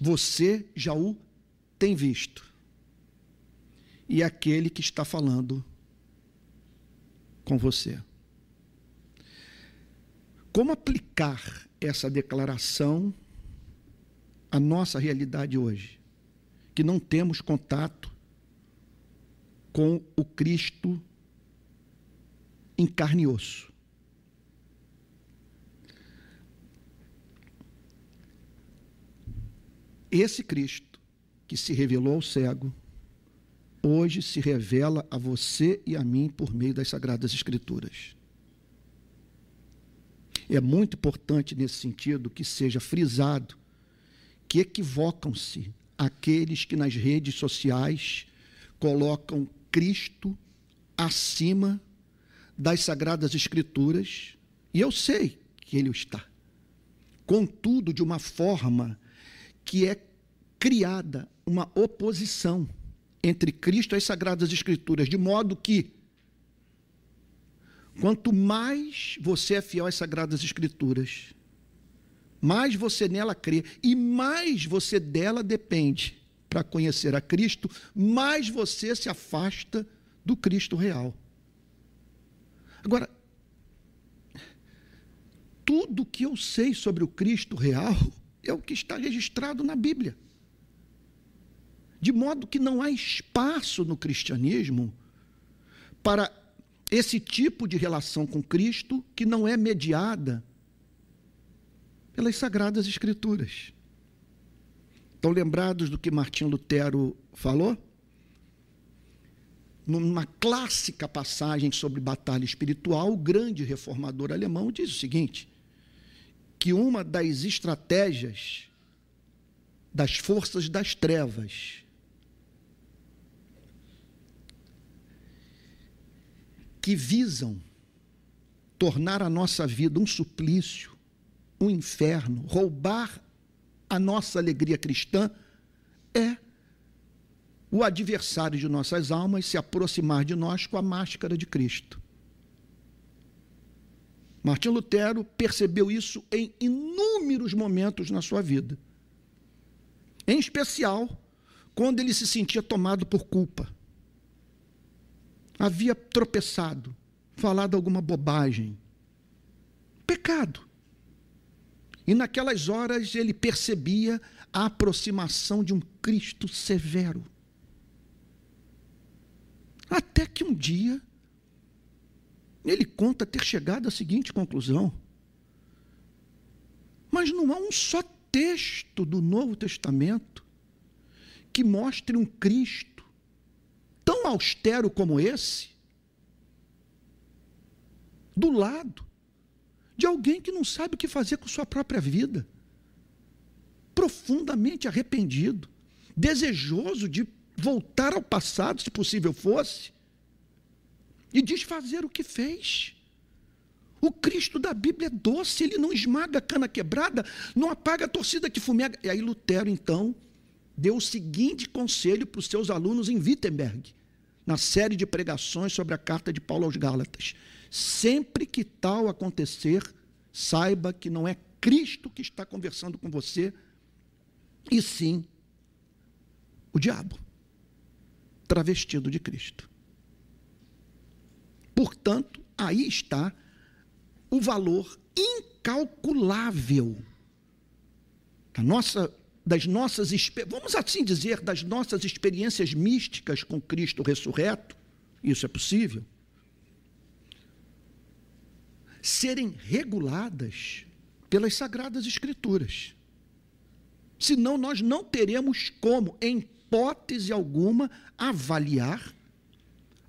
você já o tem visto. E aquele que está falando com você. Como aplicar essa declaração à nossa realidade hoje? Que não temos contato com o Cristo em carne e osso. Esse Cristo que se revelou ao cego, hoje se revela a você e a mim por meio das Sagradas Escrituras. É muito importante nesse sentido que seja frisado que equivocam-se aqueles que nas redes sociais colocam Cristo acima das Sagradas Escrituras, e eu sei que ele o está. Contudo, de uma forma que é criada uma oposição entre Cristo e as Sagradas Escrituras, de modo que quanto mais você é fiel às Sagradas Escrituras, mais você nela crê e mais você dela depende para conhecer a Cristo, mais você se afasta do Cristo real. Agora, tudo que eu sei sobre o Cristo real é o que está registrado na Bíblia. De modo que não há espaço no cristianismo para esse tipo de relação com Cristo que não é mediada pelas sagradas escrituras. Estão lembrados do que Martim Lutero falou? numa clássica passagem sobre batalha espiritual, o grande reformador alemão diz o seguinte: que uma das estratégias das forças das trevas que visam tornar a nossa vida um suplício, um inferno, roubar a nossa alegria cristã, é o adversário de nossas almas se aproximar de nós com a máscara de Cristo. Martim Lutero percebeu isso em inúmeros momentos na sua vida. Em especial, quando ele se sentia tomado por culpa. Havia tropeçado, falado alguma bobagem. Pecado. E naquelas horas ele percebia a aproximação de um Cristo severo até que um dia ele conta ter chegado à seguinte conclusão: mas não há um só texto do Novo Testamento que mostre um Cristo tão austero como esse do lado de alguém que não sabe o que fazer com sua própria vida, profundamente arrependido, desejoso de voltar ao passado, se possível fosse, e desfazer o que fez. O Cristo da Bíblia é doce, ele não esmaga a cana quebrada, não apaga a torcida que fumega. E aí Lutero, então, deu o seguinte conselho para os seus alunos em Wittenberg, na série de pregações sobre a carta de Paulo aos Gálatas. Sempre que tal acontecer, saiba que não é Cristo que está conversando com você, e sim o diabo travestido de Cristo. Portanto, aí está o valor incalculável da nossa, das nossas, vamos assim dizer, das nossas experiências místicas com Cristo ressurreto, isso é possível, serem reguladas pelas Sagradas Escrituras. Senão nós não teremos como, em hipótese alguma, avaliar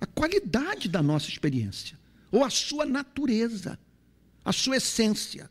a qualidade da nossa experiência, ou a sua natureza, a sua essência.